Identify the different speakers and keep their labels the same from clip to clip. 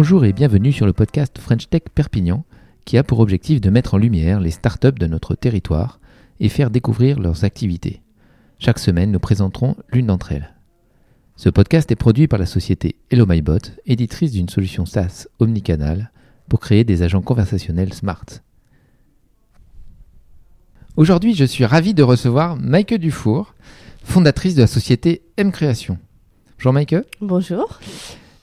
Speaker 1: Bonjour et bienvenue sur le podcast French Tech Perpignan qui a pour objectif de mettre en lumière les startups de notre territoire et faire découvrir leurs activités. Chaque semaine, nous présenterons l'une d'entre elles. Ce podcast est produit par la société Hello MyBot, éditrice d'une solution SaaS omnicanal pour créer des agents conversationnels smart. Aujourd'hui, je suis ravi de recevoir Maike Dufour, fondatrice de la société M Création. Bonjour Maike.
Speaker 2: Bonjour.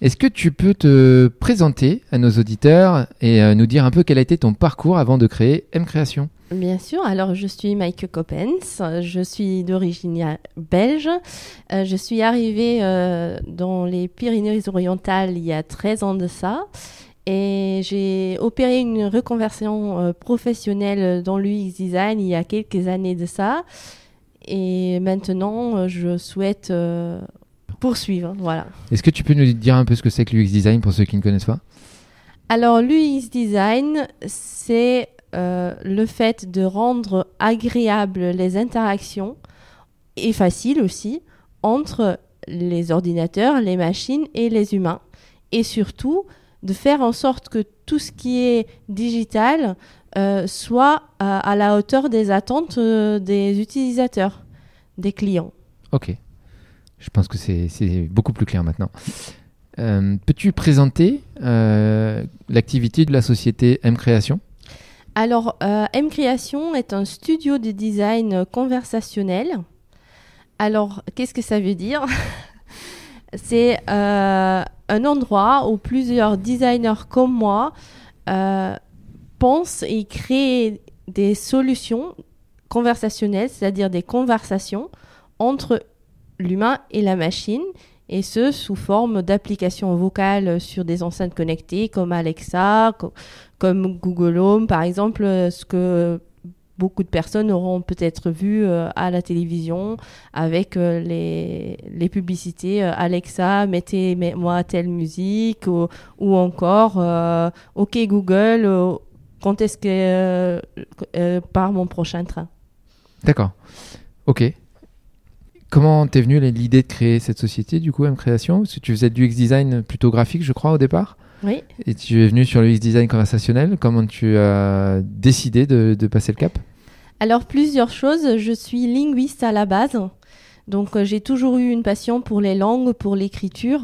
Speaker 1: Est-ce que tu peux te présenter à nos auditeurs et euh, nous dire un peu quel a été ton parcours avant de créer M Création?
Speaker 2: Bien sûr, alors je suis Maike Coppens, je suis d'origine belge. Euh, je suis arrivée euh, dans les Pyrénées-Orientales il y a 13 ans de ça et j'ai opéré une reconversion professionnelle dans l'UX design il y a quelques années de ça. Et maintenant, je souhaite poursuivre. Voilà.
Speaker 1: Est-ce que tu peux nous dire un peu ce que c'est que l'UX design pour ceux qui ne connaissent pas?
Speaker 2: Alors, l'UX design, c'est euh, le fait de rendre agréables les interactions et facile aussi entre les ordinateurs, les machines et les humains. Et surtout, de faire en sorte que tout ce qui est digital euh, soit à, la hauteur des attentes euh, des utilisateurs, des clients.
Speaker 1: Ok. Je pense que c'est beaucoup plus clair maintenant. Euh, peux-tu présenter euh, l'activité de la société M Création?
Speaker 2: Alors, euh, M Création est un studio de design conversationnel. Alors, qu'est-ce que ça veut dire? C'est un endroit où plusieurs designers comme moi pensent et créent des solutions conversationnelles, c'est-à-dire des conversations entre l'humain et la machine, et ce sous forme d'applications vocales sur des enceintes connectées comme Alexa, comme Google Home par exemple, ce que beaucoup de personnes auront peut-être vu euh, à la télévision avec euh, les, les, publicités euh, Alexa, mettez-moi telle musique ou, ou encore OK Google, quand est-ce que part mon prochain train
Speaker 1: D'accord. Ok. Comment t'es venu l'idée de créer cette société, du coup, M Création? Parce que tu faisais du X design plutôt graphique, je crois, au départ.
Speaker 2: Oui.
Speaker 1: Et tu es venu sur le X design conversationnel. Comment tu as décidé de, passer le cap?
Speaker 2: Alors, plusieurs choses. Je suis linguiste à la base. Donc, euh, j'ai toujours eu une passion pour les langues, pour l'écriture.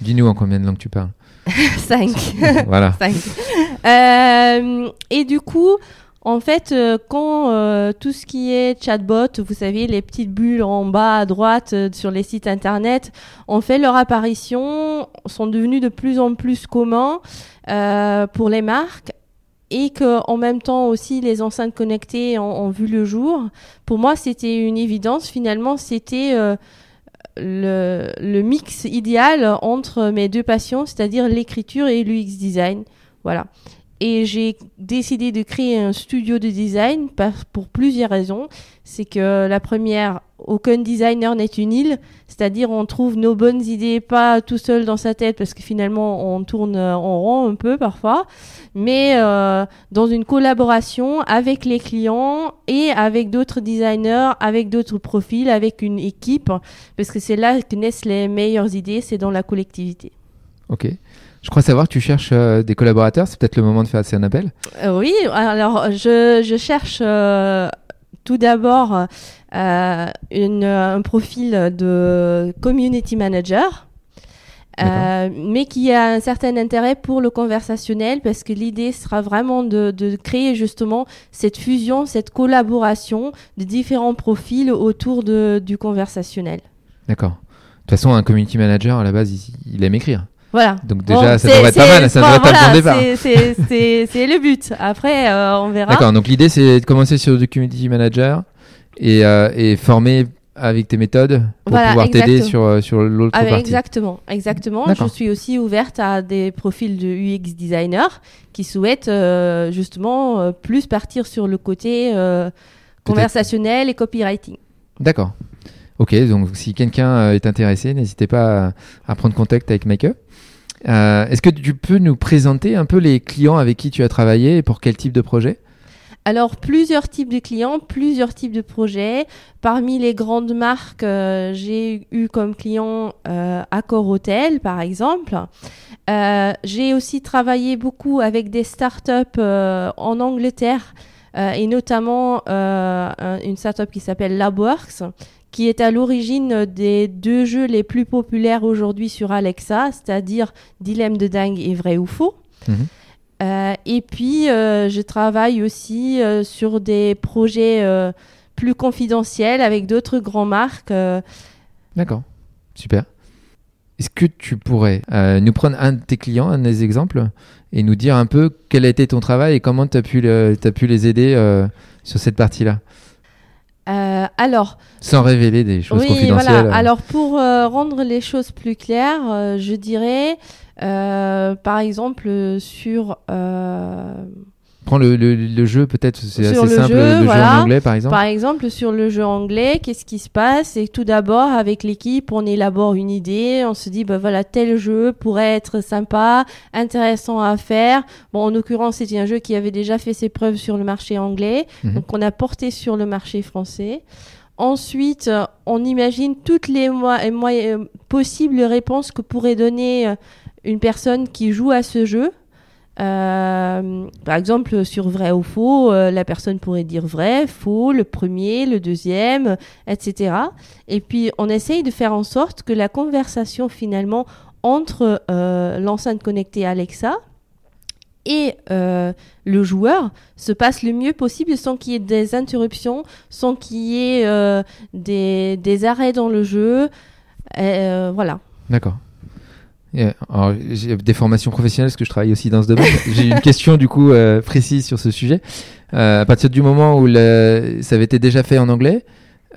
Speaker 1: Dis-nous en combien de langues tu parles
Speaker 2: Cinq.
Speaker 1: voilà.
Speaker 2: Cinq. Euh, et du coup, en fait, euh, quand euh, tout ce qui est chatbot, vous savez, les petites bulles en bas à droite euh, sur les sites internet, ont fait leur apparition, sont devenus de plus en plus communs pour les marques et que en même temps aussi les enceintes connectées ont, vu le jour. Pour moi, c'était une évidence. Finalement, c'était le, le, mix idéal entre mes deux passions, c'est-à-dire l'écriture et l'UX design. Voilà. Et j'ai décidé de créer un studio de design pour plusieurs raisons. C'est que la première, aucun designer n'est une île, c'est-à-dire on trouve nos bonnes idées pas tout seul dans sa tête parce que finalement on tourne en rond un peu parfois, mais euh, dans une collaboration avec les clients et avec d'autres designers, avec d'autres profils, avec une équipe, parce que c'est là que naissent les meilleures idées, c'est dans la collectivité.
Speaker 1: Ok. Je crois savoir que tu cherches euh, des collaborateurs. C'est peut-être le moment de faire un appel.
Speaker 2: Euh, oui, alors je, cherche euh, tout d'abord un profil de community manager. mais qui a un certain intérêt pour le conversationnel parce que l'idée sera vraiment de, créer justement cette fusion, cette collaboration de différents profils autour de, du conversationnel.
Speaker 1: D'accord. De toute façon, un community manager, à la base, il aime écrire.
Speaker 2: Voilà.
Speaker 1: Donc déjà, ça devrait être pas mal, ça devrait être un bon départ.
Speaker 2: C'est le but. Après, euh, on verra.
Speaker 1: D'accord, donc l'idée c'est de commencer sur le community manager et, euh, et former avec tes méthodes pour pouvoir t'aider sur, euh, sur l'autre ah, partie.
Speaker 2: Exactement, exactement. Je suis aussi ouverte à des profils de UX designer qui souhaitent justement plus partir sur le côté conversationnel et copywriting.
Speaker 1: D'accord. Ok, donc si quelqu'un est intéressé, n'hésitez pas à, prendre contact avec Make euh, Est-ce que tu peux nous présenter un peu les clients avec qui tu as travaillé et pour quel type de projet?
Speaker 2: Alors, plusieurs types de clients, plusieurs types de projets. Parmi les grandes marques, euh, j'ai eu comme client euh, Accor Hotel, par exemple. Euh, j'ai aussi travaillé beaucoup avec des startups euh, en Angleterre euh, et notamment euh, un- une startup qui s'appelle Labworks, qui est à l'origine des deux jeux les plus populaires aujourd'hui sur Alexa, c'est-à-dire Dilemme de dingue et vrai ou faux.
Speaker 1: Mhm.
Speaker 2: Euh, et puis, euh, je travaille aussi euh, sur des projets euh, plus confidentiels avec d'autres grandes marques. euh.
Speaker 1: D'accord, super. Est-ce que tu pourrais euh, nous prendre un de tes clients, un des exemples, et nous dire un peu quel a été ton travail et comment tu as, pu le- t'as pu les aider euh, sur cette partie-là?
Speaker 2: Euh, alors,
Speaker 1: Sans révéler des choses
Speaker 2: oui,
Speaker 1: confidentielles.
Speaker 2: voilà. Alors, pour euh, rendre les choses plus claires, euh, je dirais, euh, par exemple, euh, sur euh,
Speaker 1: Prends le, le- le jeu, peut-être, c'est assez
Speaker 2: le
Speaker 1: simple,
Speaker 2: jeu,
Speaker 1: le
Speaker 2: voilà.
Speaker 1: jeu en anglais, par exemple.
Speaker 2: Par exemple, sur le jeu anglais, qu'est-ce qui se passe? C'est tout d'abord, avec l'équipe, on élabore une idée, on se dit, bah voilà, tel jeu pourrait être sympa, intéressant à faire. Bon, en l'occurrence, c'était un jeu qui avait déjà fait ses preuves sur le marché anglais,
Speaker 1: Mhm.
Speaker 2: donc on a porté sur le marché français. Ensuite, euh, on imagine toutes les euh, euh, possibles réponses que pourrait donner une personne qui joue à ce jeu. Euh, par exemple, sur vrai ou faux, euh, la personne pourrait dire vrai, faux, le premier, le deuxième, etc. Et puis, on essaye de faire en sorte que la conversation finalement entre euh, l'enceinte connectée Alexa et le joueur se passe le mieux possible sans qu'il y ait des interruptions, sans qu'il y ait des, des arrêts dans le jeu. Voilà.
Speaker 1: D'accord. Alors, j'ai des formations professionnelles parce que je travaille aussi dans ce domaine. j'ai une question du coup euh, précise sur ce sujet. Euh, à partir du moment où le- ça avait été déjà fait en anglais,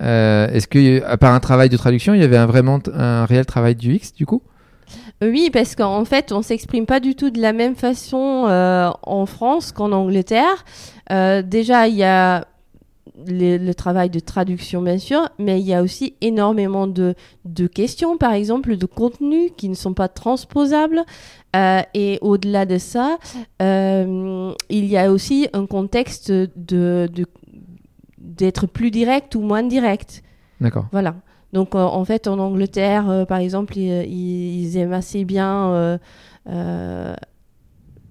Speaker 1: euh, est-ce que, à part un travail de traduction, il y avait un, vraiment un réel travail du X du coup?
Speaker 2: Oui, parce qu'en fait, on s'exprime pas du tout de la même façon en France qu'en Angleterre. Déjà, il y a le, le travail de traduction, bien sûr, mais il y a aussi énormément de, de questions, par exemple, de contenus qui ne sont pas transposables. Euh, et au-delà de ça, euh, il y a aussi un contexte de, d'être plus direct ou moins direct.
Speaker 1: D'accord.
Speaker 2: Voilà. Donc euh, en fait en Angleterre euh, par exemple ils, ils aiment assez bien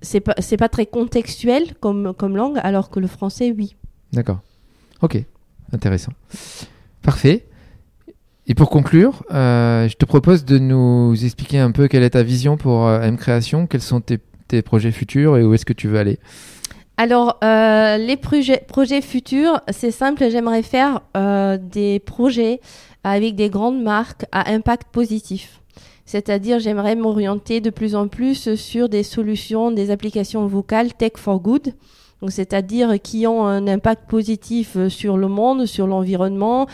Speaker 2: c'est pas c'est pas très contextuel comme comme langue alors que le français oui.
Speaker 1: D'accord. Ok. Intéressant. Parfait. Et pour conclure, euh, je te propose de nous expliquer un peu quelle est ta vision pour euh, M Création, quels sont tes, projets futurs et où est-ce que tu veux aller?
Speaker 2: Alors euh, les projets projets futurs c'est simple j'aimerais faire euh, des projets avec des grandes marques à impact positif. C'est-à-dire, j'aimerais m'orienter de plus en plus sur des solutions, des applications vocales tech for good. Donc, c'est-à-dire qui ont un impact positif euh, sur le monde, sur l'environnement.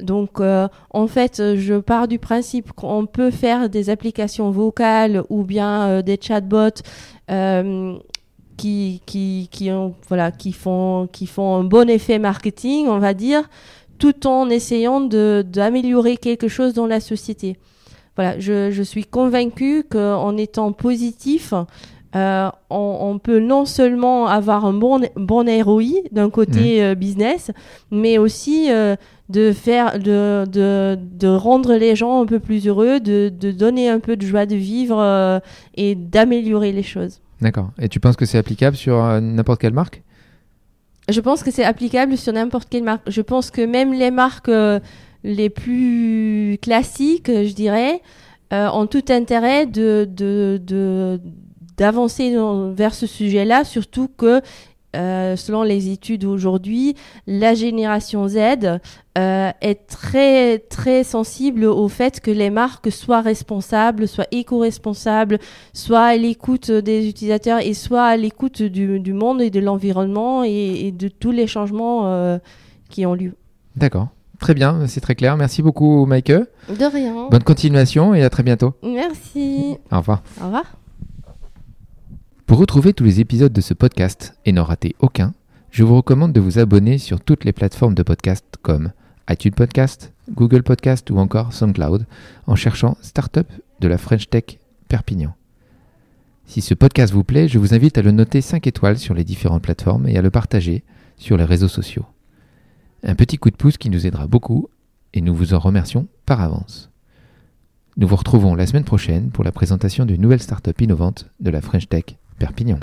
Speaker 2: Donc, euh, en fait, je pars du principe qu'on peut faire des applications vocales ou bien euh, des chatbots qui, qui, qui, ont, voilà, qui, font, qui font un bon effet marketing, on va dire, tout en essayant d'améliorer quelque chose dans la société. Voilà, je, je suis convaincue qu'en étant positif, euh, on, on peut non seulement avoir un bon, bon ROI d'un côté euh, business, mais aussi euh, de faire, de, de, de rendre les gens un peu plus heureux, de, de donner un peu de joie de vivre et d'améliorer les choses.
Speaker 1: D'accord. Et tu penses que c'est applicable sur n'importe quelle marque?
Speaker 2: Je pense que c'est applicable sur n'importe quelle marque. Je pense que même les marques les plus classiques, je dirais, ont tout intérêt de, de, de- d'avancer vers ce sujet-là, surtout que euh, selon les études aujourd'hui, la génération Z euh, est très très sensible au fait que les marques soient responsables, soient éco-responsables, soit à l'écoute des utilisateurs et soit à l'écoute du, du monde et de l'environnement et, et de tous les changements euh, qui ont lieu.
Speaker 1: D'accord. Très bien, c'est très clair. Merci beaucoup, Mike.
Speaker 2: De rien.
Speaker 1: Bonne continuation et à très bientôt.
Speaker 2: Merci.
Speaker 1: Au revoir.
Speaker 2: Au revoir.
Speaker 1: Pour retrouver tous les épisodes de ce podcast et n'en rater aucun, je vous recommande de vous abonner sur toutes les plateformes de podcast comme iTunes Podcast, Google Podcast ou encore SoundCloud en cherchant Startup de la French Tech Perpignan. Si ce podcast vous plaît, je vous invite à le noter 5 étoiles sur les différentes plateformes et à le partager sur les réseaux sociaux. Un petit coup de pouce qui nous aidera beaucoup et nous vous en remercions par avance. Nous vous retrouvons la semaine prochaine pour la présentation d'une nouvelle start-up innovante de la French Tech Perpignan.